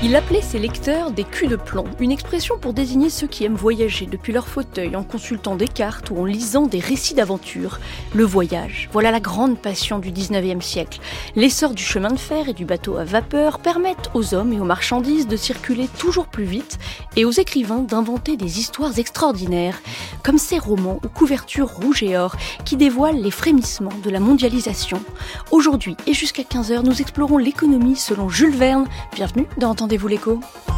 Il appelait ses lecteurs des culs de plomb, une expression pour désigner ceux qui aiment voyager depuis leur fauteuil en consultant des cartes ou en lisant des récits d'aventure. Le voyage, voilà la grande passion du 19e siècle. L'essor du chemin de fer et du bateau à vapeur permettent aux hommes et aux marchandises de circuler toujours plus vite et aux écrivains d'inventer des histoires extraordinaires, comme ces romans aux couvertures rouge et or qui dévoilent les frémissements de la mondialisation. Aujourd'hui et jusqu'à 15h, nous explorons l'économie selon Jules Verne. Bienvenue dans Entendez-vous l'écho